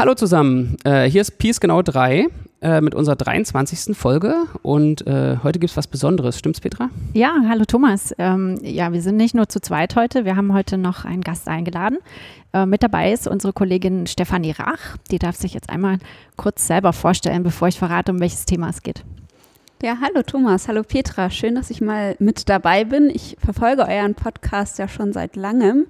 Hallo zusammen, äh, hier ist Peace Genau 3 äh, mit unserer 23. Folge und äh, heute gibt es was Besonderes. Stimmt's, Petra? Ja, hallo Thomas. Ähm, ja, wir sind nicht nur zu zweit heute, wir haben heute noch einen Gast eingeladen. Äh, mit dabei ist unsere Kollegin Stefanie Rach. Die darf sich jetzt einmal kurz selber vorstellen, bevor ich verrate, um welches Thema es geht. Ja, hallo Thomas, hallo Petra. Schön, dass ich mal mit dabei bin. Ich verfolge euren Podcast ja schon seit langem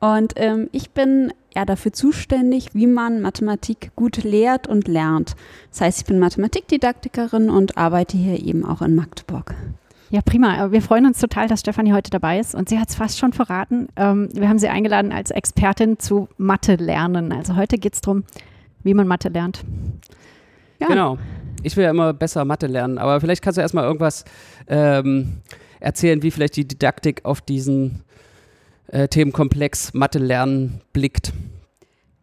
und ähm, ich bin ja dafür zuständig, wie man Mathematik gut lehrt und lernt. Das heißt, ich bin Mathematikdidaktikerin und arbeite hier eben auch in Magdeburg. Ja, prima. Wir freuen uns total, dass Stefanie heute dabei ist. Und sie hat es fast schon verraten. Ähm, wir haben sie eingeladen als Expertin zu Mathe lernen. Also heute geht es darum, wie man Mathe lernt. Ja. Genau. Ich will ja immer besser Mathe lernen, aber vielleicht kannst du erstmal irgendwas ähm, erzählen, wie vielleicht die Didaktik auf diesen äh, Themenkomplex Mathe lernen blickt.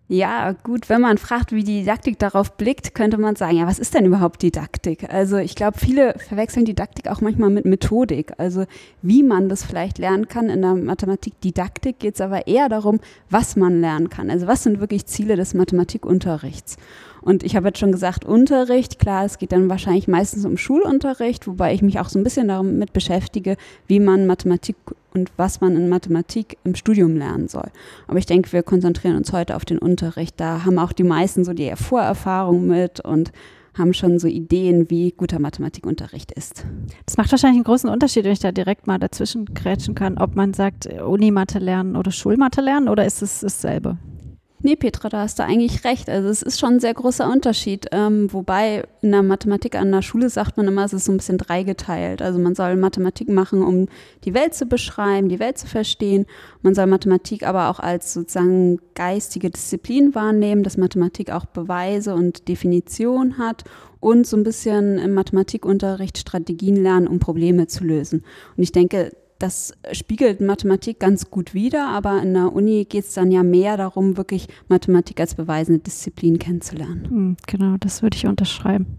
Ja, gut, wenn man fragt, wie die Didaktik darauf blickt, könnte man sagen, ja, was ist denn überhaupt Didaktik? Also ich glaube, viele verwechseln Didaktik auch manchmal mit Methodik. Also wie man das vielleicht lernen kann. In der Mathematik-Didaktik geht es aber eher darum, was man lernen kann. Also was sind wirklich Ziele des Mathematikunterrichts? Und ich habe jetzt schon gesagt, Unterricht, klar, es geht dann wahrscheinlich meistens um Schulunterricht, wobei ich mich auch so ein bisschen damit beschäftige, wie man Mathematik und was man in Mathematik im Studium lernen soll. Aber ich denke, wir konzentrieren uns heute auf den Unterricht. Da haben auch die meisten so die Vorerfahrung mit und haben schon so Ideen, wie guter Mathematikunterricht ist. Das macht wahrscheinlich einen großen Unterschied, wenn ich da direkt mal dazwischen grätschen kann, ob man sagt Unimathe lernen oder Schulmathe lernen oder ist es dasselbe? Nee, Petra, da hast du eigentlich recht. Also es ist schon ein sehr großer Unterschied. Ähm, wobei in der Mathematik an der Schule sagt man immer, es ist so ein bisschen dreigeteilt. Also man soll Mathematik machen, um die Welt zu beschreiben, die Welt zu verstehen. Man soll Mathematik aber auch als sozusagen geistige Disziplin wahrnehmen, dass Mathematik auch Beweise und Definition hat und so ein bisschen im Mathematikunterricht Strategien lernen, um Probleme zu lösen. Und ich denke, das spiegelt Mathematik ganz gut wider, aber in der Uni geht es dann ja mehr darum, wirklich Mathematik als beweisende Disziplin kennenzulernen. Hm, genau, das würde ich unterschreiben.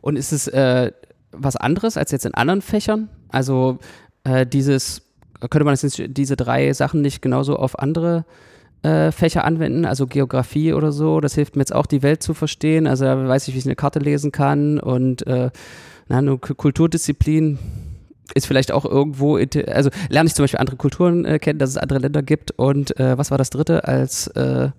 Und ist es äh, was anderes als jetzt in anderen Fächern? Also äh, dieses, könnte man jetzt diese drei Sachen nicht genauso auf andere äh, Fächer anwenden, also Geografie oder so. Das hilft mir jetzt auch, die Welt zu verstehen. Also da weiß ich, wie ich eine Karte lesen kann und äh, na, eine Kulturdisziplin ist vielleicht auch irgendwo, also lerne ich zum Beispiel andere Kulturen äh, kennen, dass es andere Länder gibt und äh, was war das dritte als äh,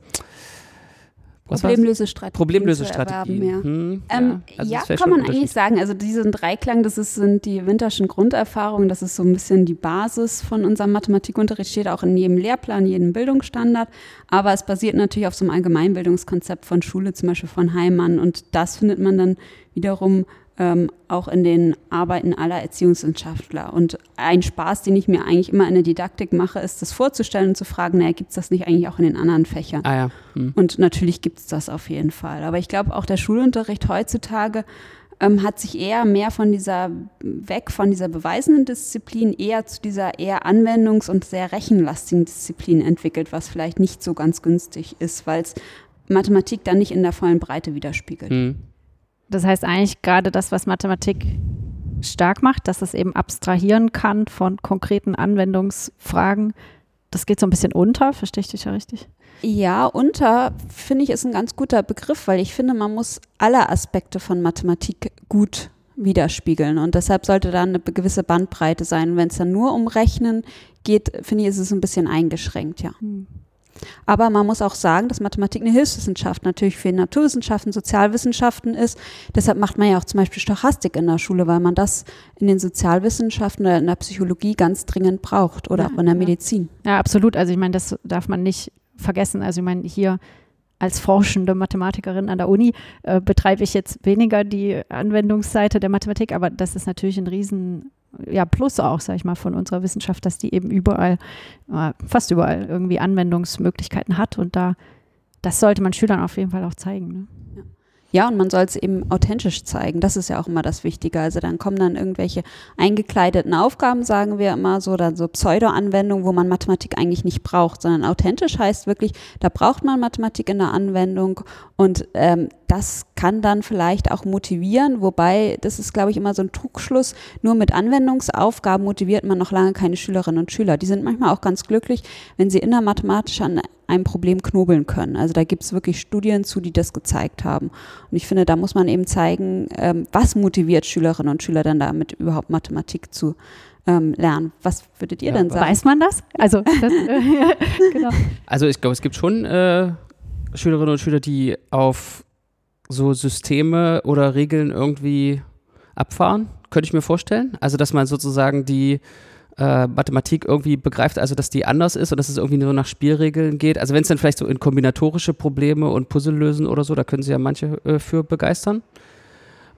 Problemlösestrategien. Problemlösestrategien. Ja, hm, ähm, ja, also ja kann man eigentlich sagen. Also diesen Dreiklang, das ist, sind die winterschen Grunderfahrungen, das ist so ein bisschen die Basis von unserem Mathematikunterricht, steht auch in jedem Lehrplan, jedem Bildungsstandard. Aber es basiert natürlich auf so einem Allgemeinbildungskonzept von Schule, zum Beispiel von Heimann. Und das findet man dann wiederum ähm, auch in den Arbeiten aller Erziehungswissenschaftler. Und ein Spaß, den ich mir eigentlich immer in der Didaktik mache, ist das vorzustellen und zu fragen, naja, gibt es das nicht eigentlich auch in den anderen Fächern? Ah ja. Hm. Und natürlich gibt es das auf jeden Fall. Aber ich glaube, auch der Schulunterricht heutzutage ähm, hat sich eher mehr von dieser, weg von dieser beweisenden Disziplin, eher zu dieser eher anwendungs- und sehr rechenlastigen Disziplin entwickelt, was vielleicht nicht so ganz günstig ist, weil es Mathematik dann nicht in der vollen Breite widerspiegelt. Hm. Das heißt eigentlich gerade das, was Mathematik stark macht, dass es eben abstrahieren kann von konkreten Anwendungsfragen. Das geht so ein bisschen unter, verstehe ich dich ja richtig? Ja, unter finde ich ist ein ganz guter Begriff, weil ich finde, man muss alle Aspekte von Mathematik gut widerspiegeln und deshalb sollte da eine gewisse Bandbreite sein. Wenn es dann nur um Rechnen geht, finde ich, ist es ein bisschen eingeschränkt, ja. Hm. Aber man muss auch sagen, dass Mathematik eine Hilfswissenschaft natürlich für Naturwissenschaften, Sozialwissenschaften ist. Deshalb macht man ja auch zum Beispiel Stochastik in der Schule, weil man das in den Sozialwissenschaften oder in der Psychologie ganz dringend braucht oder ja, auch in der Medizin. Ja, absolut. Also ich meine, das darf man nicht vergessen. Also ich meine, hier als forschende Mathematikerin an der Uni äh, betreibe ich jetzt weniger die Anwendungsseite der Mathematik, aber das ist natürlich ein riesen ja, Plus auch, sag ich mal, von unserer Wissenschaft, dass die eben überall, äh, fast überall irgendwie Anwendungsmöglichkeiten hat und da, das sollte man Schülern auf jeden Fall auch zeigen. Ne? Ja, und man soll es eben authentisch zeigen. Das ist ja auch immer das Wichtige. Also dann kommen dann irgendwelche eingekleideten Aufgaben, sagen wir immer so, dann so Pseudo-Anwendungen, wo man Mathematik eigentlich nicht braucht, sondern authentisch heißt wirklich, da braucht man Mathematik in der Anwendung und ähm, das kann dann vielleicht auch motivieren, wobei das ist, glaube ich, immer so ein Trugschluss. Nur mit Anwendungsaufgaben motiviert man noch lange keine Schülerinnen und Schüler. Die sind manchmal auch ganz glücklich, wenn sie innermathematisch an einem Problem knobeln können. Also da gibt es wirklich Studien zu, die das gezeigt haben. Und ich finde, da muss man eben zeigen, ähm, was motiviert Schülerinnen und Schüler dann damit überhaupt Mathematik zu ähm, lernen. Was würdet ihr Ja, denn sagen? Weiß man das? Also, das, äh, genau. Also ich glaube, es gibt schon äh, Schülerinnen und Schüler, die auf so Systeme oder Regeln irgendwie abfahren, könnte ich mir vorstellen. Also dass man sozusagen die äh, Mathematik irgendwie begreift, also dass die anders ist und dass es irgendwie nur nach Spielregeln geht. Also wenn es dann vielleicht so in kombinatorische Probleme und Puzzle lösen oder so, da können sie ja manche äh, für begeistern.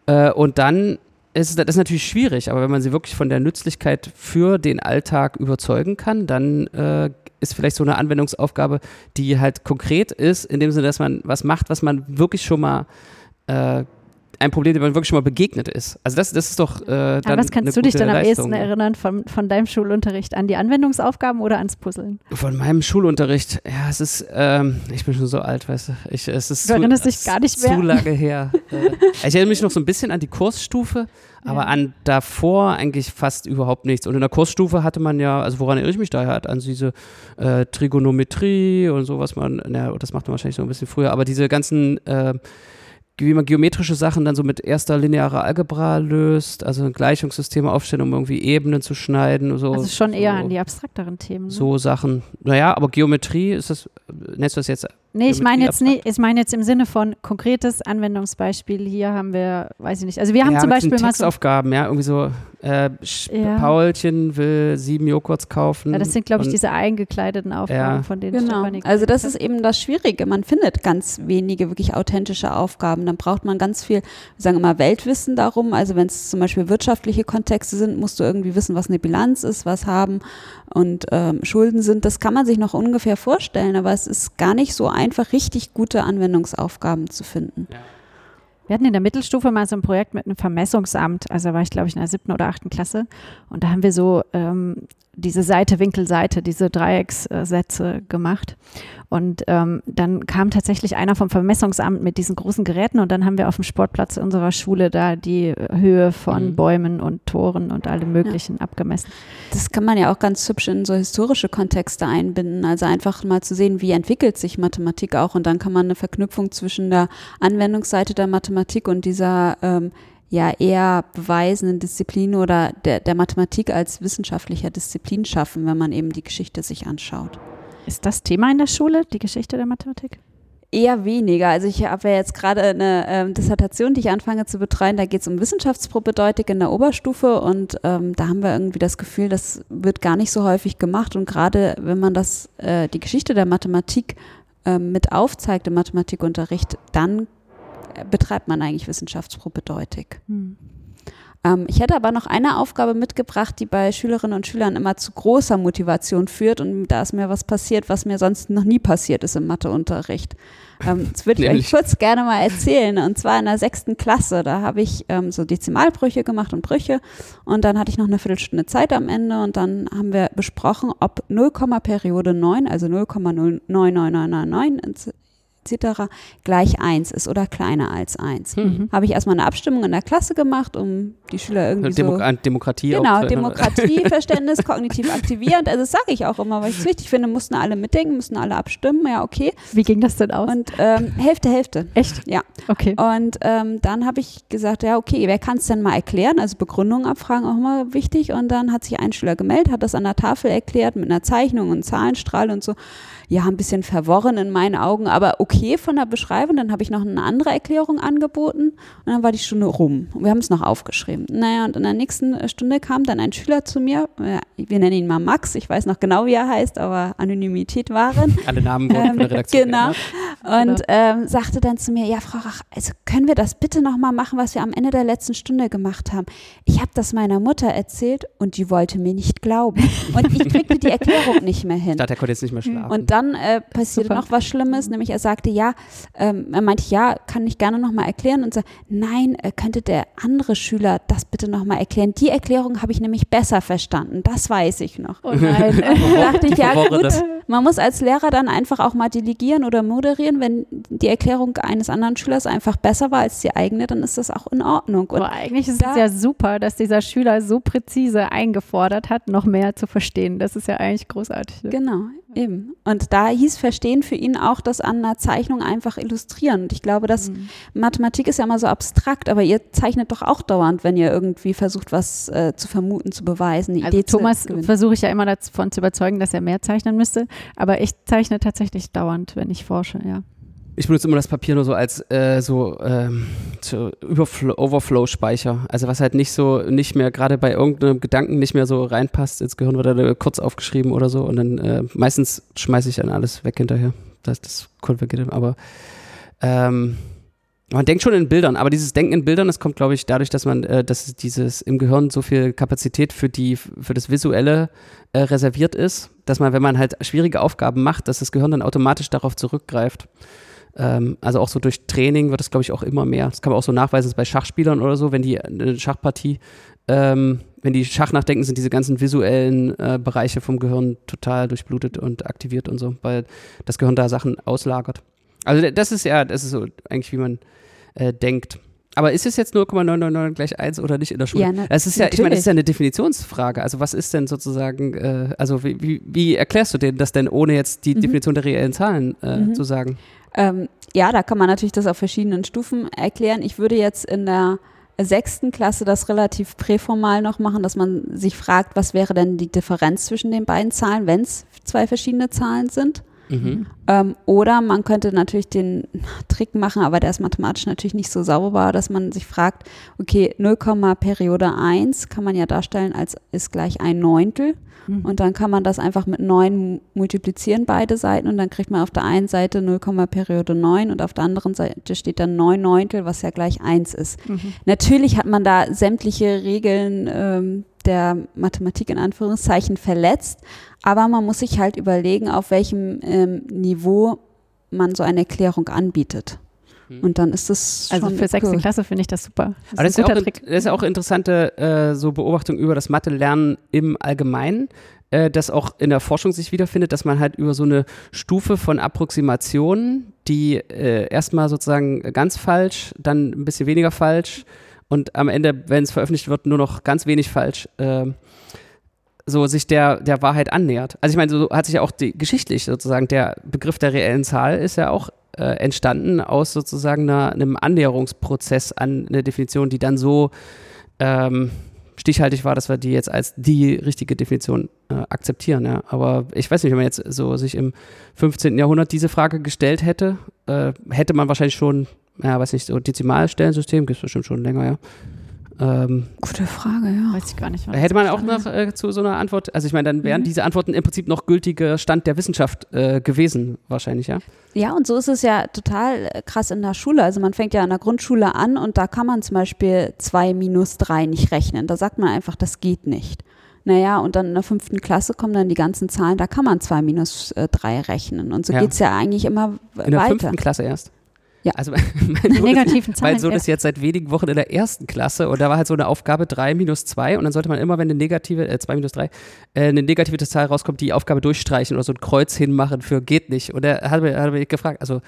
Äh, und dann ist es- das ist natürlich schwierig, aber wenn man sie wirklich von der Nützlichkeit für den Alltag überzeugen kann, dann äh, ist vielleicht so eine Anwendungsaufgabe, die halt konkret ist, in dem Sinne, dass man was macht, was man wirklich schon mal äh, ein Problem, dem man wirklich schon mal begegnet ist. Also das, das ist doch äh, dann An was kannst du dich denn am Leistung. ehesten erinnern von, von deinem Schulunterricht? An die Anwendungsaufgaben oder ans Puzzeln? Von meinem Schulunterricht, ja, es ist, ähm, ich bin schon so alt, weißt du, ich, es ist Du zu, erinnerst dich es gar nicht mehr. zu lange her. äh, ich erinnere mich noch so ein bisschen an die Kursstufe, aber Ja. an davor eigentlich fast überhaupt nichts. Und in der Kursstufe hatte man ja, also woran erinnere ich mich da halt, an diese äh, Trigonometrie und so, was man, na, das macht man wahrscheinlich so ein bisschen früher, aber diese ganzen äh, wie man geometrische Sachen dann so mit erster linearer Algebra löst, also Gleichungssysteme aufstellen, um irgendwie Ebenen zu schneiden und so. Also schon eher so. an die abstrakteren Themen. Ne? So Sachen. Naja, aber Geometrie ist das, nennst du das jetzt? Nee, ich meine jetzt nicht, ich meine jetzt im Sinne von konkretes Anwendungsbeispiel. Hier haben wir, weiß ich nicht. Also wir haben ja, zum Beispiel mal so, Textaufgaben, ja, irgendwie so, äh, Ja. Paulchen will sieben Joghurts kaufen. ja, das sind glaube ich diese eingekleideten Aufgaben, Ja. von denen Genau. Stefanie Also das ist eben das Schwierige. Man findet ganz wenige wirklich authentische Aufgaben. Dann braucht man ganz viel, wir sagen immer Weltwissen darum. Also wenn es zum Beispiel wirtschaftliche Kontexte sind, musst du irgendwie wissen, was eine Bilanz ist, was haben und ähm, Schulden sind. Das kann man sich noch ungefähr vorstellen, aber es ist gar nicht so einfach, richtig gute Anwendungsaufgaben zu finden. Wir hatten in der Mittelstufe mal so ein Projekt mit einem Vermessungsamt. Also da war ich, glaube ich, in der siebten oder achten Klasse. Und da haben wir so ähm, diese Seite, Winkelseite, diese Dreieckssätze gemacht. Und ähm, dann kam tatsächlich einer vom Vermessungsamt mit diesen großen Geräten und dann haben wir auf dem Sportplatz unserer Schule da die Höhe von Mhm. Bäumen und Toren und allem Möglichen abgemessen. Das kann man ja auch ganz hübsch in so historische Kontexte einbinden. Also einfach mal zu sehen, wie entwickelt sich Mathematik auch. Und dann kann man eine Verknüpfung zwischen der Anwendungsseite der Mathematik und dieser ähm, ja eher beweisenden Disziplin oder der, der Mathematik als wissenschaftlicher Disziplin schaffen, wenn man eben die Geschichte sich anschaut. Ist das Thema in der Schule, die Geschichte der Mathematik? Eher weniger. Also ich habe ja jetzt gerade eine ähm, Dissertation, die ich anfange zu betreuen. Da geht es um Wissenschaftsprobedeutung in der Oberstufe und ähm, da haben wir irgendwie das Gefühl, das wird gar nicht so häufig gemacht. Und gerade wenn man das, äh, die Geschichte der Mathematik ähm, mit aufzeigt im Mathematikunterricht, dann äh, betreibt man eigentlich Wissenschaftsprobedeutung. Hm. Ähm, ich hätte aber noch eine Aufgabe mitgebracht, die bei Schülerinnen und Schülern immer zu großer Motivation führt. Und da ist mir was passiert, was mir sonst noch nie passiert ist im Matheunterricht. Ähm, das würde ich euch kurz gerne mal erzählen. Und zwar in der sechsten Klasse. Da habe ich ähm, so Dezimalbrüche gemacht und Brüche. Und dann hatte ich noch eine Viertelstunde Zeit am Ende. Und dann haben wir besprochen, ob 0, Periode 9, also 0,09999 etc. gleich 1 ist oder kleiner als 1 Hm. habe ich erstmal eine Abstimmung in der Klasse gemacht, um die Schüler irgendwie Demo so Demokratie Genau, Demokratieverständnis, kognitiv aktivierend. Also das sage ich auch immer, weil ich es wichtig finde, mussten alle mitdenken, mussten alle abstimmen. Ja, okay. Wie ging das denn aus? Und ähm, Hälfte, Hälfte. Echt? Ja. Okay. Und ähm, dann habe ich gesagt, ja, okay, wer kann es denn mal erklären? Also Begründung abfragen auch immer wichtig. Und dann hat sich ein Schüler gemeldet, hat das an der Tafel erklärt mit einer Zeichnung und Zahlenstrahl und so. Ja, ein bisschen verworren in meinen Augen, aber okay von der Beschreibung. Dann habe ich noch eine andere Erklärung angeboten und dann war die Stunde rum. Und wir haben es noch aufgeschrieben. Naja, und in der nächsten äh, Stunde kam dann ein Schüler zu mir. Wir nennen ihn mal Max. Ich weiß noch genau, wie er heißt, aber Anonymität wahren. Alle Namen wurden von der Redaktion genau. Und ähm, sagte dann zu mir, ja, Frau Rach, also können wir das bitte nochmal machen, was wir am Ende der letzten Stunde gemacht haben? Ich habe das meiner Mutter erzählt und die wollte mir nicht glauben. Und ich kriegte die Erklärung nicht mehr Ich hin. dachte, er konnte jetzt nicht mehr schlafen. Und dann äh, passierte Super. noch was Schlimmes, nämlich er sagte, sagte, ja, ähm, er meinte, ja, kann ich gerne nochmal erklären und so, nein, äh, könnte der andere Schüler das bitte nochmal erklären? Die Erklärung habe ich nämlich besser verstanden, das weiß ich noch. Oh nein. da dachte ich, ja gut, man muss als Lehrer dann einfach auch mal delegieren oder moderieren, wenn die Erklärung eines anderen Schülers einfach besser war als die eigene, dann ist das auch in Ordnung. Und Aber eigentlich ist da- es ja super, dass dieser Schüler so präzise eingefordert hat, noch mehr zu verstehen. Das ist ja eigentlich großartig. Ne? Genau, eben. Und da hieß Verstehen für ihn auch das an einer Zeichnung einfach illustrieren. Und ich glaube, dass Mhm. Mathematik ist ja immer so abstrakt, aber ihr zeichnet doch auch dauernd, wenn ihr irgendwie versucht, was äh, zu vermuten, zu beweisen, eine Also Idee Thomas versuche ich ja immer davon zu überzeugen, dass er mehr zeichnen müsste. Aber ich zeichne tatsächlich dauernd, wenn ich forsche, ja. Ich benutze immer das Papier nur so als äh, so ähm, Overflow-Speicher. Also was halt nicht so, nicht mehr, gerade bei irgendeinem Gedanken nicht mehr so reinpasst, ins Gehirn wird er kurz aufgeschrieben oder so und dann äh, meistens schmeiße ich dann alles weg hinterher. Das, das konvergiert, aber ähm, man denkt schon in Bildern, aber dieses Denken in Bildern, das kommt, glaube ich, dadurch, dass man, äh, dass dieses im Gehirn so viel Kapazität für die, für das Visuelle äh, reserviert ist, dass man, wenn man halt schwierige Aufgaben macht, dass das Gehirn dann automatisch darauf zurückgreift. Ähm, also auch so durch Training wird es, glaube ich, auch immer mehr. Das kann man auch so nachweisen bei Schachspielern oder so, wenn die eine Schachpartie, ähm, wenn die Schach nachdenken, sind diese ganzen visuellen äh, Bereiche vom Gehirn total durchblutet und aktiviert und so, weil das Gehirn da Sachen auslagert. Also das ist ja, das ist so eigentlich, wie man äh, denkt. Aber ist es jetzt 0,999 gleich 1 oder nicht in der Schule? Ja, na- das ist ja, ich meine, das ist natürlich. ja eine Definitionsfrage. Also was ist denn sozusagen, äh, also wie, wie, wie erklärst du denn das denn, ohne jetzt die Mhm. Definition der reellen Zahlen äh, Mhm. zu sagen? Ähm, ja, da kann man natürlich das auf verschiedenen Stufen erklären. Ich würde jetzt in der sechsten Klasse das relativ präformal noch machen, dass man sich fragt, was wäre denn die Differenz zwischen den beiden Zahlen, wenn es zwei verschiedene Zahlen sind. Mhm. Ähm, oder man könnte natürlich den Trick machen, aber der ist mathematisch natürlich nicht so sauber, dass man sich fragt, okay, 0, Periode 1 kann man ja darstellen als ist gleich ein Neuntel. Mhm. Und dann kann man das einfach mit 9 multiplizieren, beide Seiten. Und dann kriegt man auf der einen Seite 0, Periode 9 und auf der anderen Seite steht dann 9 Neuntel, was ja gleich 1 ist. Mhm. Natürlich hat man da sämtliche Regeln ähm, der Mathematik in Anführungszeichen verletzt, aber man muss sich halt überlegen, auf welchem ähm, Niveau man so eine Erklärung anbietet. Hm. Und dann ist das Also schon für sechste cool. Klasse finde ich das super. Das Aber das ist ist, ein ja auch, das ist ja auch interessante äh, so Beobachtung über das Mathe-Lernen im Allgemeinen, äh, das auch in der Forschung sich wiederfindet, dass man halt über so eine Stufe von Approximationen, die äh, erstmal sozusagen ganz falsch, dann ein bisschen weniger falsch und am Ende, wenn es veröffentlicht wird, nur noch ganz wenig falsch, äh, so sich der, der Wahrheit annähert. Also ich meine, so hat sich ja auch die, geschichtlich sozusagen der Begriff der reellen Zahl ist ja auch äh, entstanden aus sozusagen einer, einem Annäherungsprozess an eine Definition, die dann so ähm, stichhaltig war, dass wir die jetzt als die richtige Definition äh, akzeptieren. Ja. Aber ich weiß nicht, wenn man jetzt so sich im 15. Jahrhundert diese Frage gestellt hätte, äh, hätte man wahrscheinlich schon, ja, weiß nicht, so Dezimalstellensystem gibt es bestimmt schon länger, ja. Ähm, Gute Frage, ja. Weiß ich gar nicht. was Hätte man auch noch äh, zu so einer Antwort, also ich meine, dann wären Mhm. diese Antworten im Prinzip noch gültiger Stand der Wissenschaft äh, gewesen, wahrscheinlich, ja. Ja, und so ist es ja total äh, krass in der Schule. Also man fängt ja in der Grundschule an und da kann man zum Beispiel 2 minus 3 nicht rechnen. Da sagt man einfach, das geht nicht. Naja, und dann in der fünften Klasse kommen dann die ganzen Zahlen, da kann man 2 minus 3 rechnen. Und so Ja. geht's ja eigentlich immer w- In der weiter. fünften Klasse erst. Ja. Also mein Sohn, ist, negativen Zahlen. mein Sohn ist jetzt seit wenigen Wochen in der ersten Klasse und da war halt so eine Aufgabe 3 minus 2 und dann sollte man immer, wenn eine negative, äh, 2 minus 3, äh, eine negative Zahl rauskommt, die Aufgabe durchstreichen oder so ein Kreuz hinmachen für geht nicht. Und er hat hat mich gefragt, also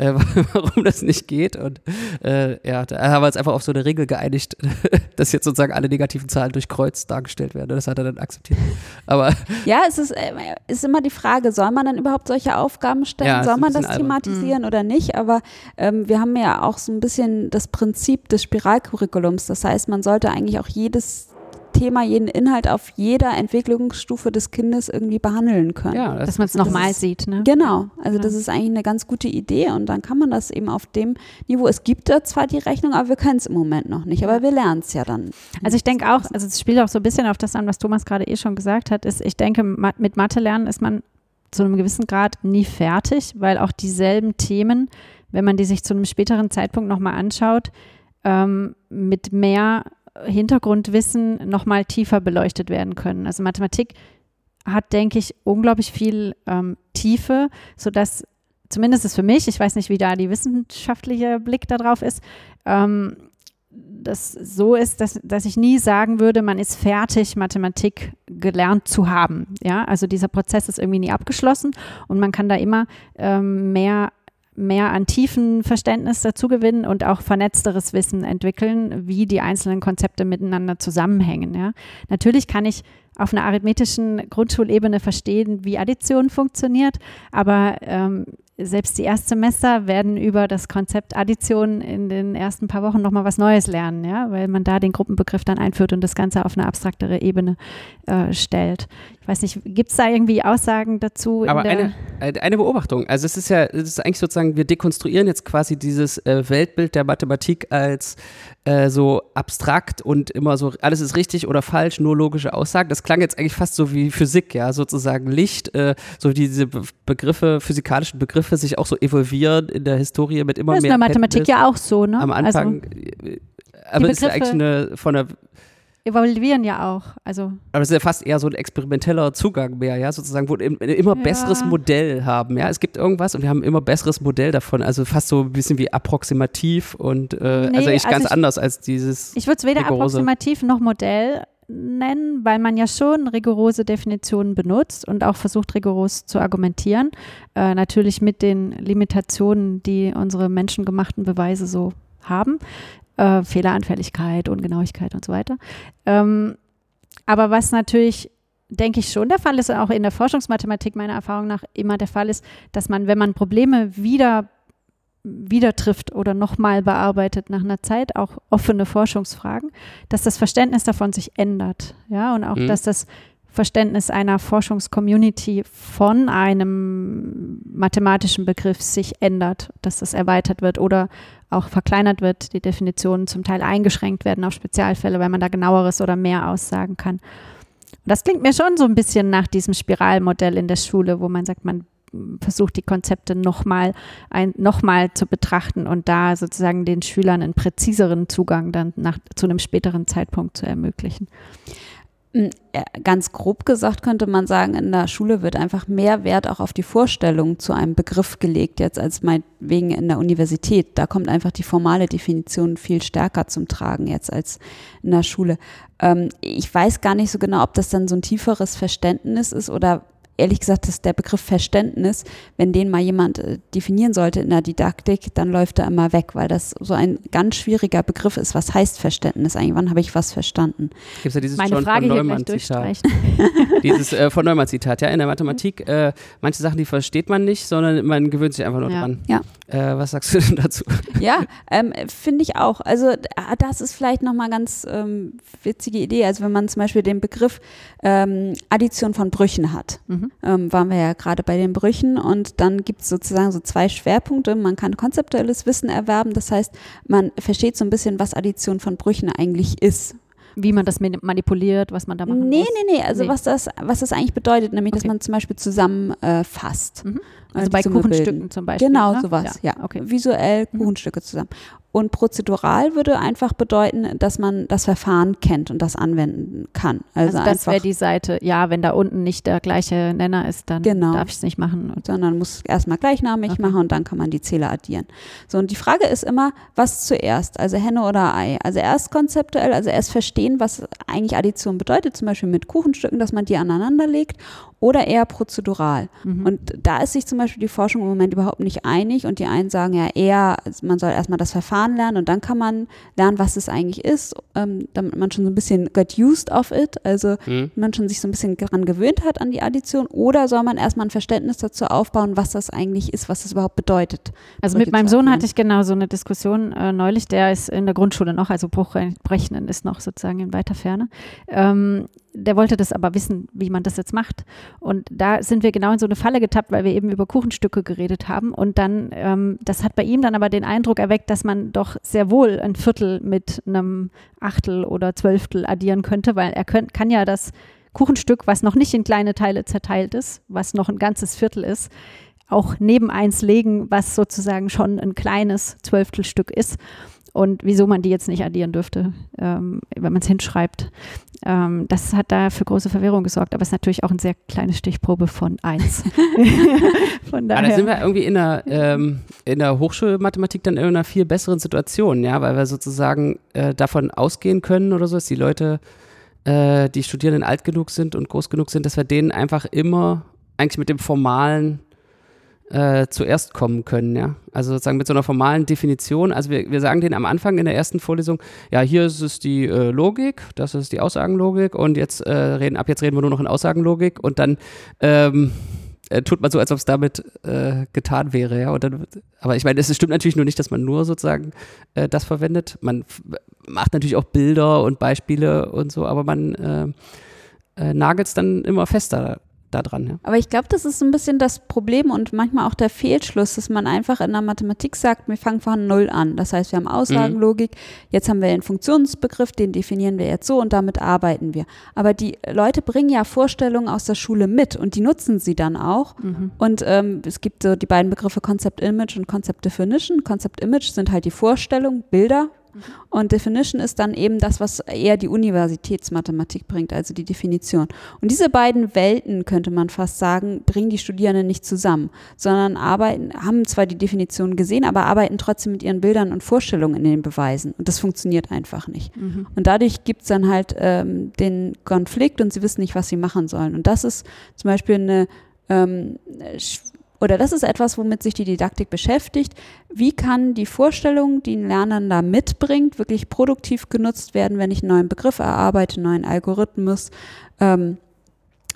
äh, warum das nicht geht. Und äh, ja, da haben wir uns einfach auf so eine Regel geeinigt, dass jetzt sozusagen alle negativen Zahlen durch Kreuz dargestellt werden. Und das hat er dann akzeptiert. Aber Ja, es ist, äh, ist immer die Frage, soll man dann überhaupt solche Aufgaben stellen? Ja, soll man das albern. thematisieren oder nicht? Aber ähm, wir haben ja auch so ein bisschen das Prinzip des Spiralcurriculums. Das heißt, man sollte eigentlich auch jedes Thema, jeden Inhalt auf jeder Entwicklungsstufe des Kindes irgendwie behandeln können. ja, das, Dass man es nochmal sieht. Ne? Genau, also Ja. das ist eigentlich eine ganz gute Idee und dann kann man das eben auf dem Niveau. Es gibt da zwar die Rechnung, aber wir können es im Moment noch nicht, aber wir lernen es ja dann. Also ich denke auch, also es spielt auch so ein bisschen auf das an, was Thomas gerade eh schon gesagt hat, ist, ich denke, mit Mathe lernen ist man zu einem gewissen Grad nie fertig, weil auch dieselben Themen, wenn man die sich zu einem späteren Zeitpunkt nochmal anschaut, ähm, mit mehr Hintergrundwissen nochmal tiefer beleuchtet werden können. Also Mathematik hat, denke ich, unglaublich viel ähm, Tiefe, sodass zumindest ist für mich, ich weiß nicht, wie da die wissenschaftliche Blick darauf ist, ähm, das so ist, dass, dass ich nie sagen würde, man ist fertig, Mathematik gelernt zu haben. Ja, also dieser Prozess ist irgendwie nie abgeschlossen und man kann da immer ähm, mehr mehr an tiefen Verständnis dazu gewinnen und auch vernetzteres Wissen entwickeln, wie die einzelnen Konzepte miteinander zusammenhängen. Ja. Natürlich kann ich auf einer arithmetischen Grundschulebene verstehen, wie Addition funktioniert, aber ähm, selbst die Erstsemester werden über das Konzept Addition in den ersten paar Wochen nochmal was Neues lernen, ja, weil man da den Gruppenbegriff dann einführt und das Ganze auf eine abstraktere Ebene äh, stellt. Ich weiß nicht, gibt es da irgendwie Aussagen dazu? Aber eine, eine Beobachtung, also es ist ja, es ist eigentlich sozusagen, wir dekonstruieren jetzt quasi dieses äh, Weltbild der Mathematik als äh, so abstrakt und immer so, alles ist richtig oder falsch, nur logische Aussagen. Das klang jetzt eigentlich fast so wie Physik, ja, sozusagen Licht, äh, so wie diese Begriffe, physikalischen Begriffe sich auch so evolvieren in der Historie mit immer das mehr. Das ist in der Mathematik ja auch so, ne? Am Anfang, also, aber es ist ja eigentlich eine, von der evaluieren ja auch. Also. Aber es ist ja fast eher so ein experimenteller Zugang mehr, ja, sozusagen, wo wir immer ja. besseres Modell haben, ja. Es gibt irgendwas und wir haben immer besseres Modell davon, also fast so ein bisschen wie approximativ und äh, nee, also eigentlich also ganz ich, anders als dieses. Ich würde es weder rigorose. approximativ noch Modell nennen, weil man ja schon rigorose Definitionen benutzt und auch versucht, rigoros zu argumentieren. Äh, natürlich mit den Limitationen, die unsere menschengemachten Beweise so haben äh, Fehleranfälligkeit, Ungenauigkeit und so weiter. Ähm, aber was natürlich denke ich schon der Fall ist, auch in der Forschungsmathematik meiner Erfahrung nach immer der Fall ist, dass man, wenn man Probleme wieder wieder trifft oder nochmal bearbeitet nach einer Zeit, auch offene Forschungsfragen, dass das Verständnis davon sich ändert. Ja, und auch, mhm. dass das Verständnis einer Forschungscommunity von einem mathematischen Begriff sich ändert, dass das erweitert wird oder auch verkleinert wird, die Definitionen zum Teil eingeschränkt werden auf Spezialfälle, weil man da genaueres oder mehr aussagen kann. Und das klingt mir schon so ein bisschen nach diesem Spiralmodell in der Schule, wo man sagt, man versucht die Konzepte nochmal noch zu betrachten und da sozusagen den Schülern einen präziseren Zugang dann nach, zu einem späteren Zeitpunkt zu ermöglichen. Hm, ganz grob gesagt könnte man sagen, in der Schule wird einfach mehr Wert auch auf die Vorstellung zu einem Begriff gelegt, jetzt als meinetwegen in der Universität. Da kommt einfach die formale Definition viel stärker zum Tragen jetzt als in der Schule. Ähm, ich weiß gar nicht so genau, ob das dann so ein tieferes Verständnis ist oder ehrlich gesagt, dass der Begriff Verständnis, wenn den mal jemand äh, definieren sollte in der Didaktik, dann läuft er immer weg, weil das so ein ganz schwieriger Begriff ist. Was heißt Verständnis eigentlich? Wann habe ich was verstanden? Gibt ja dieses Meine John Frage von Neumann-Zitat. dieses äh, von Neumann-Zitat, ja, in der Mathematik, äh, manche Sachen, die versteht man nicht, sondern man gewöhnt sich einfach nur ja. dran. Ja. Äh, was sagst du denn dazu? Ja, ähm, finde ich auch. Also das ist vielleicht nochmal eine ganz ähm, witzige Idee. Also wenn man zum Beispiel den Begriff ähm, Addition von Brüchen hat. Mhm ähm, waren wir ja gerade bei den Brüchen und dann gibt es sozusagen so zwei Schwerpunkte. Man kann konzeptuelles Wissen erwerben, das heißt, man versteht so ein bisschen, was Addition von Brüchen eigentlich ist. Wie man das manipuliert, was man da machen nee, muss? Nee, nee, nee. Also nee. was das, was das eigentlich bedeutet, nämlich, okay. dass man zum Beispiel zusammenfasst. Äh, mhm. Also bei Kuchenstücken bilden. zum Beispiel. Genau, ne? sowas, ja. ja. Okay. Visuell mhm. Kuchenstücke zusammen. Und prozedural würde einfach bedeuten, dass man das Verfahren kennt und das anwenden kann. Also, also das wäre die Seite, ja, wenn da unten nicht der gleiche Nenner ist, dann genau. darf ich es nicht machen. Sondern muss erstmal gleichnamig okay. machen und dann kann man die Zähler addieren. So, und die Frage ist immer, was zuerst? Also Henne oder Ei? Also erst konzeptuell, also erst verstehen, was eigentlich Addition bedeutet, zum Beispiel mit Kuchenstücken, dass man die aneinander legt oder eher prozedural. Mhm. Und da ist sich zum Beispiel die Forschung im Moment überhaupt nicht einig und die einen sagen ja eher, man soll erstmal das Verfahren lernen und dann kann man lernen, was es eigentlich ist, ähm, damit man schon so ein bisschen get used of it, also mhm. man schon sich so ein bisschen daran gewöhnt hat an die Addition oder soll man erstmal ein Verständnis dazu aufbauen, was das eigentlich ist, was das überhaupt bedeutet. Also mit meinem Sohn hatte ich genau so eine Diskussion äh, neulich, der ist in der Grundschule noch, also Bruchrechnen ist noch sozusagen in weiter Ferne. Ähm, der wollte das aber wissen, wie man das jetzt macht. Und da sind wir genau in so eine Falle getappt, weil wir eben über Kuchenstücke geredet haben. Und dann, ähm, das hat bei ihm dann aber den Eindruck erweckt, dass man doch sehr wohl ein Viertel mit einem Achtel oder Zwölftel addieren könnte, weil er könnt, kann ja das Kuchenstück, was noch nicht in kleine Teile zerteilt ist, was noch ein ganzes Viertel ist, auch neben eins legen, was sozusagen schon ein kleines Zwölftelstück ist. Und wieso man die jetzt nicht addieren dürfte, ähm, wenn man es hinschreibt. Ähm, das hat da für große Verwirrung gesorgt, aber es ist natürlich auch eine sehr kleine Stichprobe von eins. von daher. Aber da sind wir irgendwie in der, ähm, in der Hochschulmathematik dann in einer viel besseren Situation, ja, weil wir sozusagen äh, davon ausgehen können oder so, dass die Leute, äh, die Studierenden alt genug sind und groß genug sind, dass wir denen einfach immer eigentlich mit dem formalen äh, zuerst kommen können, ja. Also sozusagen mit so einer formalen Definition. Also wir, wir sagen denen am Anfang in der ersten Vorlesung, ja, hier ist es die äh, Logik, das ist die Aussagenlogik und jetzt äh, reden, ab jetzt reden wir nur noch in Aussagenlogik und dann ähm, äh, tut man so, als ob es damit äh, getan wäre, ja. Und dann, aber ich meine, es stimmt natürlich nur nicht, dass man nur sozusagen äh, das verwendet. Man macht natürlich auch Bilder und Beispiele und so, aber man äh, nagelt es dann immer fester da dran. Ja. Aber ich glaube, das ist ein bisschen das Problem und manchmal auch der Fehlschluss, dass man einfach in der Mathematik sagt, wir fangen von Null an. Das heißt, wir haben Aussagenlogik, mhm. jetzt haben wir einen Funktionsbegriff, den definieren wir jetzt so und damit arbeiten wir. Aber die Leute bringen ja Vorstellungen aus der Schule mit und die nutzen sie dann auch. Mhm. Und ähm, es gibt so die beiden Begriffe Concept Image und Concept Definition. Concept Image sind halt die Vorstellungen, Bilder, und Definition ist dann eben das, was eher die Universitätsmathematik bringt, also die Definition. Und diese beiden Welten, könnte man fast sagen, bringen die Studierenden nicht zusammen, sondern arbeiten, haben zwar die Definition gesehen, aber arbeiten trotzdem mit ihren Bildern und Vorstellungen in den Beweisen. Und das funktioniert einfach nicht. Mhm. Und dadurch gibt es dann halt ähm, den Konflikt und sie wissen nicht, was sie machen sollen. Und das ist zum Beispiel eine ähm, oder das ist etwas, womit sich die Didaktik beschäftigt. Wie kann die Vorstellung, die ein Lernender mitbringt, wirklich produktiv genutzt werden, wenn ich einen neuen Begriff erarbeite, einen neuen Algorithmus, ähm,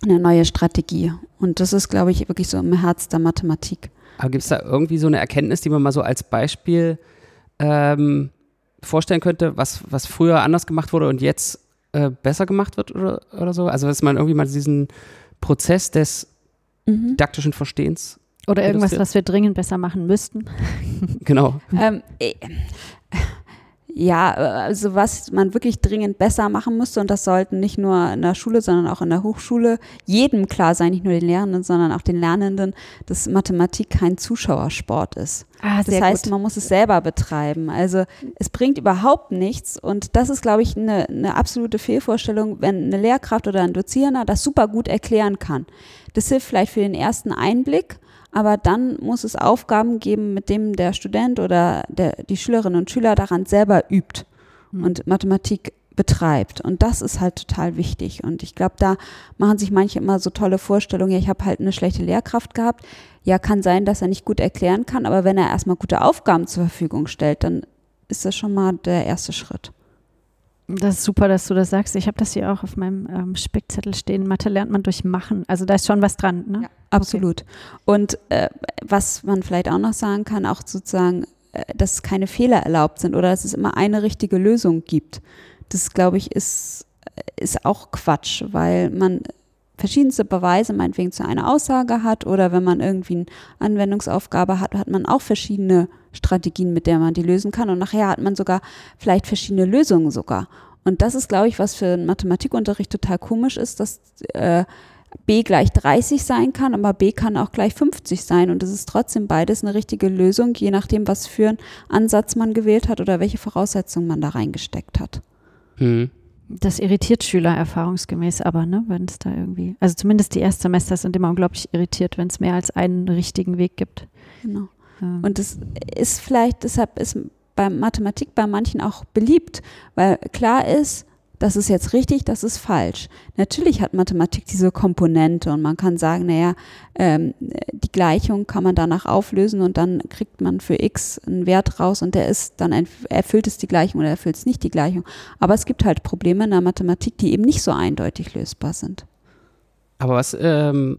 eine neue Strategie? Und das ist, glaube ich, wirklich so im Herz der Mathematik. Aber gibt es da irgendwie so eine Erkenntnis, die man mal so als Beispiel ähm, vorstellen könnte, was, was früher anders gemacht wurde und jetzt äh, besser gemacht wird oder, oder so? Also, dass man irgendwie mal diesen Prozess des mhm. didaktischen Verstehens oder irgendwas, was wir dringend besser machen müssten. Genau. ähm, äh, ja, also was man wirklich dringend besser machen müsste, und das sollten nicht nur in der Schule, sondern auch in der Hochschule jedem klar sein, nicht nur den Lehrenden, sondern auch den Lernenden, dass Mathematik kein Zuschauersport ist. Ah, das heißt, gut. man muss es selber betreiben. Also es bringt überhaupt nichts und das ist, glaube ich, eine, eine absolute Fehlvorstellung, wenn eine Lehrkraft oder ein Dozierender das super gut erklären kann. Das hilft vielleicht für den ersten Einblick, aber dann muss es Aufgaben geben, mit denen der Student oder der, die Schülerinnen und Schüler daran selber übt mhm. und Mathematik betreibt. Und das ist halt total wichtig. Und ich glaube, da machen sich manche immer so tolle Vorstellungen, ja, ich habe halt eine schlechte Lehrkraft gehabt. Ja, kann sein, dass er nicht gut erklären kann, aber wenn er erstmal gute Aufgaben zur Verfügung stellt, dann ist das schon mal der erste Schritt. Das ist super, dass du das sagst. Ich habe das hier auch auf meinem ähm, Spickzettel stehen. Mathe lernt man durch Machen. Also da ist schon was dran. Ne? Ja, absolut. Okay. Und äh, was man vielleicht auch noch sagen kann, auch sozusagen, äh, dass keine Fehler erlaubt sind oder dass es immer eine richtige Lösung gibt. Das, glaube ich, ist, ist auch Quatsch, weil man verschiedenste Beweise meinetwegen zu einer Aussage hat oder wenn man irgendwie eine Anwendungsaufgabe hat, hat man auch verschiedene Strategien, mit der man die lösen kann und nachher hat man sogar vielleicht verschiedene Lösungen sogar. Und das ist, glaube ich, was für einen Mathematikunterricht total komisch ist, dass äh, B gleich 30 sein kann, aber B kann auch gleich 50 sein und es ist trotzdem beides eine richtige Lösung, je nachdem, was für einen Ansatz man gewählt hat oder welche Voraussetzungen man da reingesteckt hat. Hm. Das irritiert Schüler erfahrungsgemäß aber, ne, wenn es da irgendwie, also zumindest die Erstsemester sind immer unglaublich irritiert, wenn es mehr als einen richtigen Weg gibt. Genau. Ja. Und das ist vielleicht, deshalb ist bei Mathematik bei manchen auch beliebt, weil klar ist, das ist jetzt richtig, das ist falsch. Natürlich hat Mathematik diese Komponente und man kann sagen, naja, ähm, die Gleichung kann man danach auflösen und dann kriegt man für x einen Wert raus und der ist, dann erfüllt es die Gleichung oder erfüllt es nicht die Gleichung. Aber es gibt halt Probleme in der Mathematik, die eben nicht so eindeutig lösbar sind. Aber was, ähm,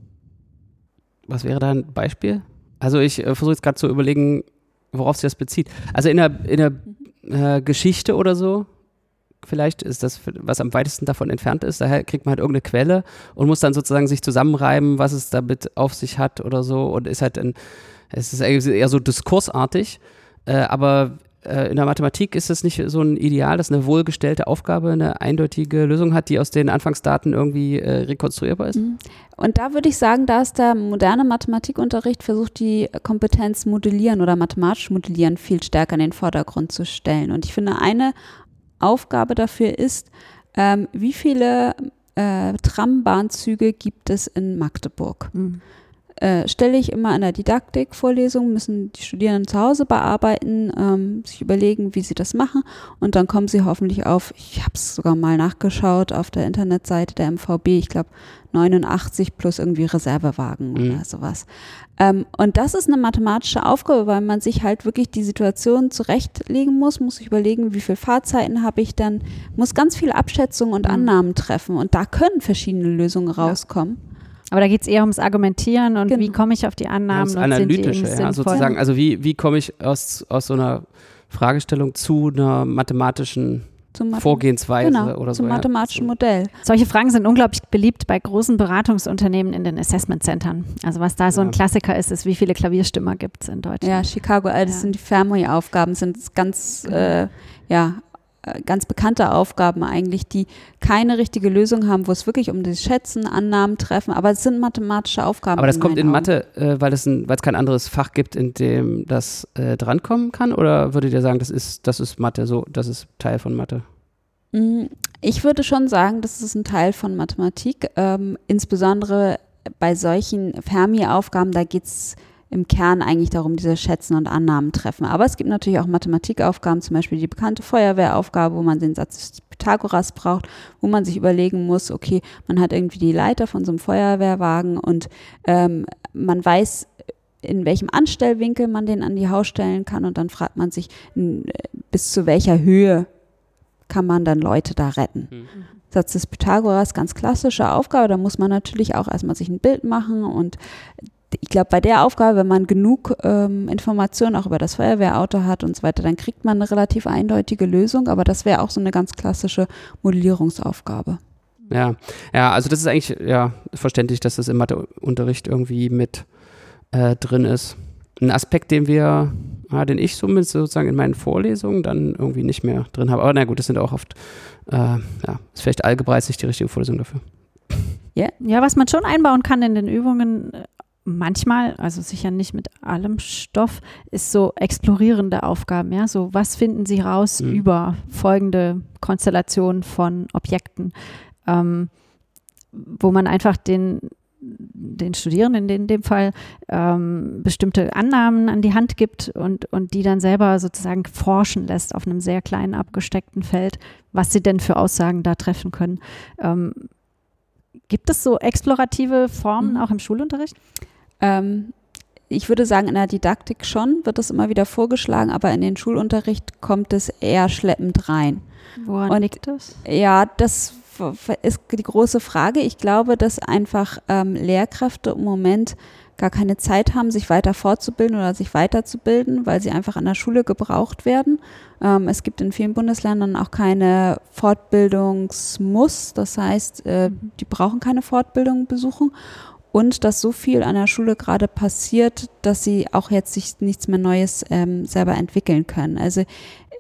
was wäre da ein Beispiel? Also ich äh, versuche jetzt gerade zu überlegen, worauf sich das bezieht. Also in der, in der mhm. äh, Geschichte oder so, vielleicht ist das, was am weitesten davon entfernt ist. Daher kriegt man halt irgendeine Quelle und muss dann sozusagen sich zusammenreiben, was es damit auf sich hat oder so. Und ist halt ein, es ist eher so diskursartig. Äh, aber in der Mathematik ist es nicht so ein Ideal, dass eine wohlgestellte Aufgabe eine eindeutige Lösung hat, die aus den Anfangsdaten irgendwie äh, rekonstruierbar ist? Mhm. Und da würde ich sagen, da ist der moderne Mathematikunterricht versucht, die Kompetenz modellieren oder mathematisch modellieren viel stärker in den Vordergrund zu stellen. Und ich finde, eine Aufgabe dafür ist, ähm, wie viele äh, Trambahnzüge gibt es in Magdeburg? Mhm äh, stelle ich immer in der Didaktikvorlesung, müssen die Studierenden zu Hause bearbeiten, ähm, sich überlegen, wie sie das machen und dann kommen sie hoffentlich auf, ich habe es sogar mal nachgeschaut auf der Internetseite der MVB, ich glaube 89 plus irgendwie Reservewagen mhm. oder sowas. Ähm, und das ist eine mathematische Aufgabe, weil man sich halt wirklich die Situation zurechtlegen muss, muss sich überlegen, wie viele Fahrzeiten habe ich dann, muss ganz viele Abschätzungen und mhm. Annahmen treffen und da können verschiedene Lösungen rauskommen. Ja. Aber da geht es eher ums Argumentieren und genau. wie komme ich auf die Annahmen ja, und analytische, sind die ja, sozusagen. Also wie, wie komme ich aus, aus so einer Fragestellung zu einer mathematischen Vorgehensweise genau, oder so. Zum mathematischen ja. Modell. Solche Fragen sind unglaublich beliebt bei großen Beratungsunternehmen in den Assessment-Centern. Also was da so ein Klassiker ist, ist, wie viele Klavierstimmer gibt es in Deutschland. Ja, Chicago, also das sind die Fermi-Aufgaben, sind ganz, genau. äh, ja, ganz bekannte Aufgaben eigentlich, die keine richtige Lösung haben, wo es wirklich um das Schätzen, Annahmen treffen, aber es sind mathematische Aufgaben. Aber das in kommt in Augen. Mathe, äh, weil es ein, kein anderes Fach gibt, in dem das äh, drankommen kann? Oder würdet ihr sagen, das ist, das ist Mathe, so, das ist Teil von Mathe? Mm, ich würde schon sagen, das ist ein Teil von Mathematik, ähm, insbesondere bei solchen Fermi-Aufgaben, da geht es im Kern eigentlich darum, diese Schätzen und Annahmen treffen. Aber es gibt natürlich auch Mathematikaufgaben, zum Beispiel die bekannte Feuerwehraufgabe, wo man den Satz des Pythagoras braucht, wo man sich überlegen muss, okay, man hat irgendwie die Leiter von so einem Feuerwehrwagen und ähm, man weiß, in welchem Anstellwinkel man den an die Haus stellen kann und dann fragt man sich, bis zu welcher Höhe kann man dann Leute da retten. Mhm. Satz des Pythagoras, ganz klassische Aufgabe, da muss man natürlich auch erstmal sich ein Bild machen und ich glaube, bei der Aufgabe, wenn man genug ähm, Informationen auch über das Feuerwehrauto hat und so weiter, dann kriegt man eine relativ eindeutige Lösung, aber das wäre auch so eine ganz klassische Modellierungsaufgabe. Ja, ja, also das ist eigentlich ja verständlich, dass das im Matheunterricht irgendwie mit äh, drin ist. Ein Aspekt, den wir, ja, den ich somit sozusagen in meinen Vorlesungen dann irgendwie nicht mehr drin habe. Aber na gut, das sind auch oft, äh, ja, ist vielleicht Algebra nicht die richtige Vorlesung dafür. Yeah. Ja, was man schon einbauen kann in den Übungen, manchmal, also sicher nicht mit allem Stoff, ist so explorierende Aufgaben, ja, so was finden Sie raus mhm. über folgende Konstellation von Objekten, ähm, wo man einfach den den Studierenden in dem Fall ähm, bestimmte Annahmen an die Hand gibt und, und die dann selber sozusagen forschen lässt auf einem sehr kleinen abgesteckten Feld, was sie denn für Aussagen da treffen können. Ähm, gibt es so explorative Formen mhm. auch im Schulunterricht? Ähm, ich würde sagen, in der Didaktik schon wird das immer wieder vorgeschlagen, aber in den Schulunterricht kommt es eher schleppend rein. Woran Und, liegt das? Ja, das ist die große Frage. Ich glaube, dass einfach ähm, Lehrkräfte im Moment gar keine Zeit haben, sich weiter fortzubilden oder sich weiterzubilden, weil sie einfach an der Schule gebraucht werden. Ähm, es gibt in vielen Bundesländern auch keine Fortbildungsmuss, das heißt, äh, die brauchen keine Fortbildung besuchen und dass so viel an der Schule gerade passiert, dass sie auch jetzt sich nichts mehr Neues ähm, selber entwickeln können. Also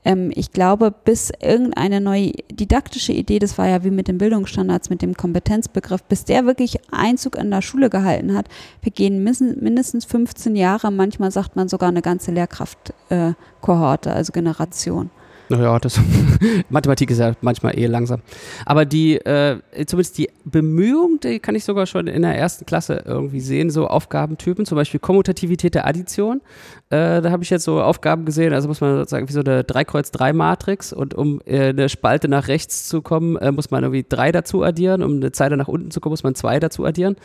ähm, ich glaube, bis irgendeine neue didaktische Idee, das war ja wie mit den Bildungsstandards, mit dem Kompetenzbegriff, bis der wirklich Einzug in der Schule gehalten hat, vergehen mindestens 15 Jahre, manchmal sagt man sogar eine ganze Lehrkraftkohorte, äh, also Generation. Naja, das Mathematik ist ja manchmal eh langsam. Aber die, äh, zumindest die Bemühung, die kann ich sogar schon in der ersten Klasse irgendwie sehen, so Aufgabentypen, zum Beispiel Kommutativität der Addition. Äh, da habe ich jetzt so Aufgaben gesehen, also muss man sozusagen wie so eine 3-Kreuz-3-Matrix und um äh, eine Spalte nach rechts zu kommen, äh, muss man irgendwie 3 dazu addieren, um eine Zeile nach unten zu kommen, muss man 2 dazu addieren.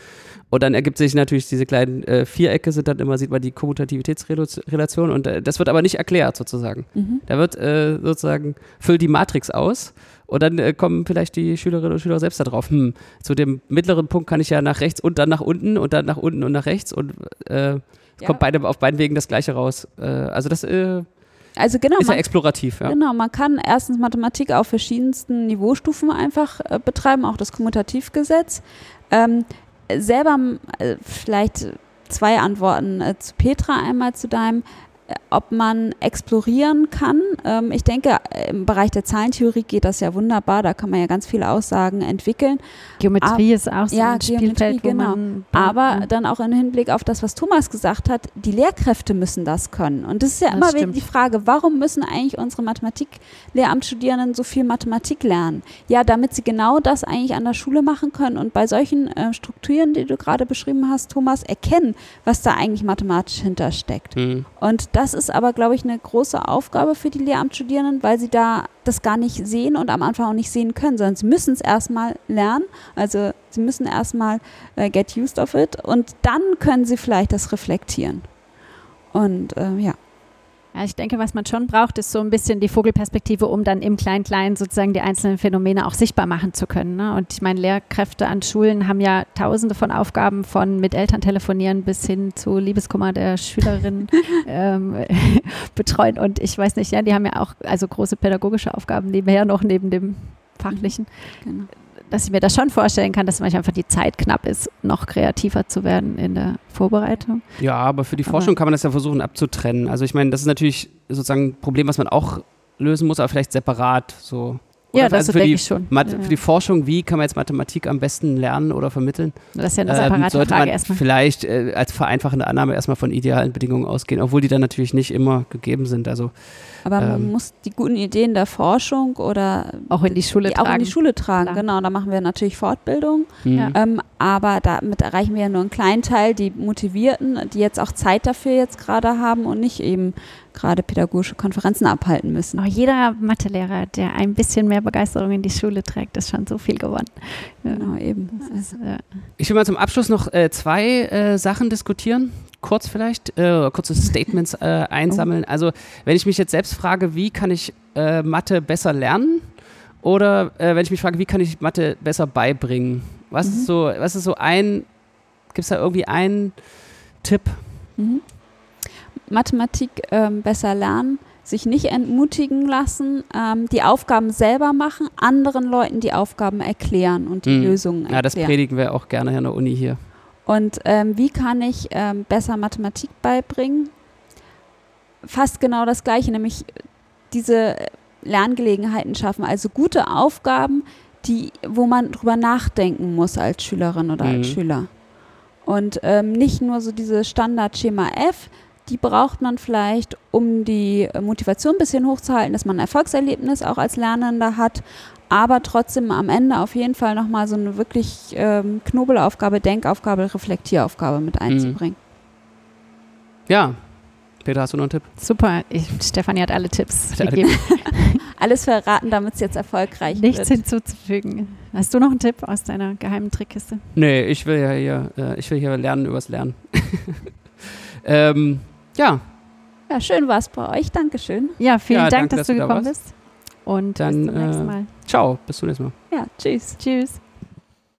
Und dann ergibt sich natürlich diese kleinen äh, Vierecke, sind dann immer, sieht man die Kommutativitätsrelation und äh, das wird aber nicht erklärt sozusagen. Mhm. Da wird äh, sozusagen, füllt die Matrix aus und dann äh, kommen vielleicht die Schülerinnen und Schüler selbst darauf, hm, zu dem mittleren Punkt kann ich ja nach rechts und dann nach unten und dann nach unten und nach rechts und äh, ja. kommt beide, auf beiden Wegen das Gleiche raus. Äh, also das äh, also genau, ist ja explorativ. Ja. Genau, man kann erstens Mathematik auf verschiedensten Niveaustufen einfach äh, betreiben, auch das Kommutativgesetz. Ähm, selber äh, vielleicht zwei Antworten äh, zu Petra, einmal zu deinem. Ob man explorieren kann. Ähm, ich denke, im Bereich der Zahlentheorie geht das ja wunderbar. Da kann man ja ganz viele Aussagen entwickeln. Geometrie Ab, ist auch so ja, ein Spielfeld, genau. Aber ja. dann auch im Hinblick auf das, was Thomas gesagt hat, die Lehrkräfte müssen das können. Und das ist ja das immer stimmt. wieder die Frage, warum müssen eigentlich unsere Mathematik-Lehramtsstudierenden so viel Mathematik lernen? Ja, damit sie genau das eigentlich an der Schule machen können und bei solchen äh, Strukturen, die du gerade beschrieben hast, Thomas, erkennen, was da eigentlich mathematisch hintersteckt. Mhm. Und das ist aber, glaube ich, eine große Aufgabe für die Lehramtsstudierenden, weil sie da das gar nicht sehen und am Anfang auch nicht sehen können, sondern sie müssen es erstmal lernen. Also sie müssen erstmal äh, get used of it und dann können sie vielleicht das reflektieren. Und äh, ja. Ja, ich denke, was man schon braucht, ist so ein bisschen die Vogelperspektive, um dann im Klein-Klein sozusagen die einzelnen Phänomene auch sichtbar machen zu können. Ne? Und ich meine, Lehrkräfte an Schulen haben ja tausende von Aufgaben, von mit Eltern telefonieren bis hin zu Liebeskummer der Schülerin ähm, betreuen. Und ich weiß nicht, ja, die haben ja auch also große pädagogische Aufgaben nebenher noch neben dem fachlichen. Genau dass ich mir das schon vorstellen kann, dass manchmal einfach die Zeit knapp ist, noch kreativer zu werden in der Vorbereitung. Ja, aber für die aber Forschung kann man das ja versuchen abzutrennen. Also ich meine, das ist natürlich sozusagen ein Problem, was man auch lösen muss, aber vielleicht separat so. Oder ja, das also denke ich schon. Math ja, Für die Forschung, wie kann man jetzt Mathematik am besten lernen oder vermitteln? Das ist ja eine separate ähm, sollte Frage man erstmal. Vielleicht äh, als vereinfachende Annahme erstmal von idealen Bedingungen ausgehen, obwohl die dann natürlich nicht immer gegeben sind. Also aber ähm, man muss die guten Ideen der Forschung oder auch in die Schule die tragen. Auch in die Schule tragen, Klar. genau. Da machen wir natürlich Fortbildung. Mhm. Ähm, aber damit erreichen wir ja nur einen kleinen Teil, die Motivierten, die jetzt auch Zeit dafür jetzt gerade haben und nicht eben gerade pädagogische Konferenzen abhalten müssen. Oh, jeder Mathelehrer, der ein bisschen mehr Begeisterung in die Schule trägt, ist schon so viel gewonnen. Genau, eben. Ist, ja. Ich will mal zum Abschluss noch äh, zwei äh, Sachen diskutieren kurz vielleicht, äh, kurze Statements äh, einsammeln. Also wenn ich mich jetzt selbst frage, wie kann ich äh, Mathe besser lernen? Oder äh, wenn ich mich frage, wie kann ich Mathe besser beibringen? Was mhm. ist so, was ist so ein, gibt es da irgendwie einen Tipp? Mhm. Mathematik ähm, besser lernen, sich nicht entmutigen lassen, ähm, die Aufgaben selber machen, anderen Leuten die Aufgaben erklären und die mhm. Lösungen erklären. Ja, das predigen wir auch gerne an der Uni hier. Und ähm, wie kann ich ähm, besser Mathematik beibringen? Fast genau das Gleiche, nämlich diese Lerngelegenheiten schaffen, also gute Aufgaben, die, wo man drüber nachdenken muss als Schülerin oder mhm. als Schüler. Und ähm, nicht nur so diese Standard-Schema F, die braucht man vielleicht, um die Motivation ein bisschen hochzuhalten, dass man ein Erfolgserlebnis auch als Lernender hat, aber trotzdem am Ende auf jeden Fall nochmal so eine wirklich ähm, Knobelaufgabe, Denkaufgabe, Reflektieraufgabe mit mhm. einzubringen. Ja. Peter, hast du noch einen Tipp? Super, ich, Stefanie hat alle Tipps hat gegeben. Alles verraten, damit es jetzt erfolgreich Nichts wird. Nichts hinzuzufügen. Hast du noch einen Tipp aus deiner geheimen Trickkiste? Nee, ich will ja hier, äh, ich will hier lernen übers Lernen. ähm, ja. Ja, schön war es bei euch. Dankeschön. Ja, vielen ja, Dank, danke, dass, dass, du gekommen bist. Und dann bis zum nächsten äh, Mal. ciao, bis zum nächsten Mal. Ja, tschüss. Tschüss.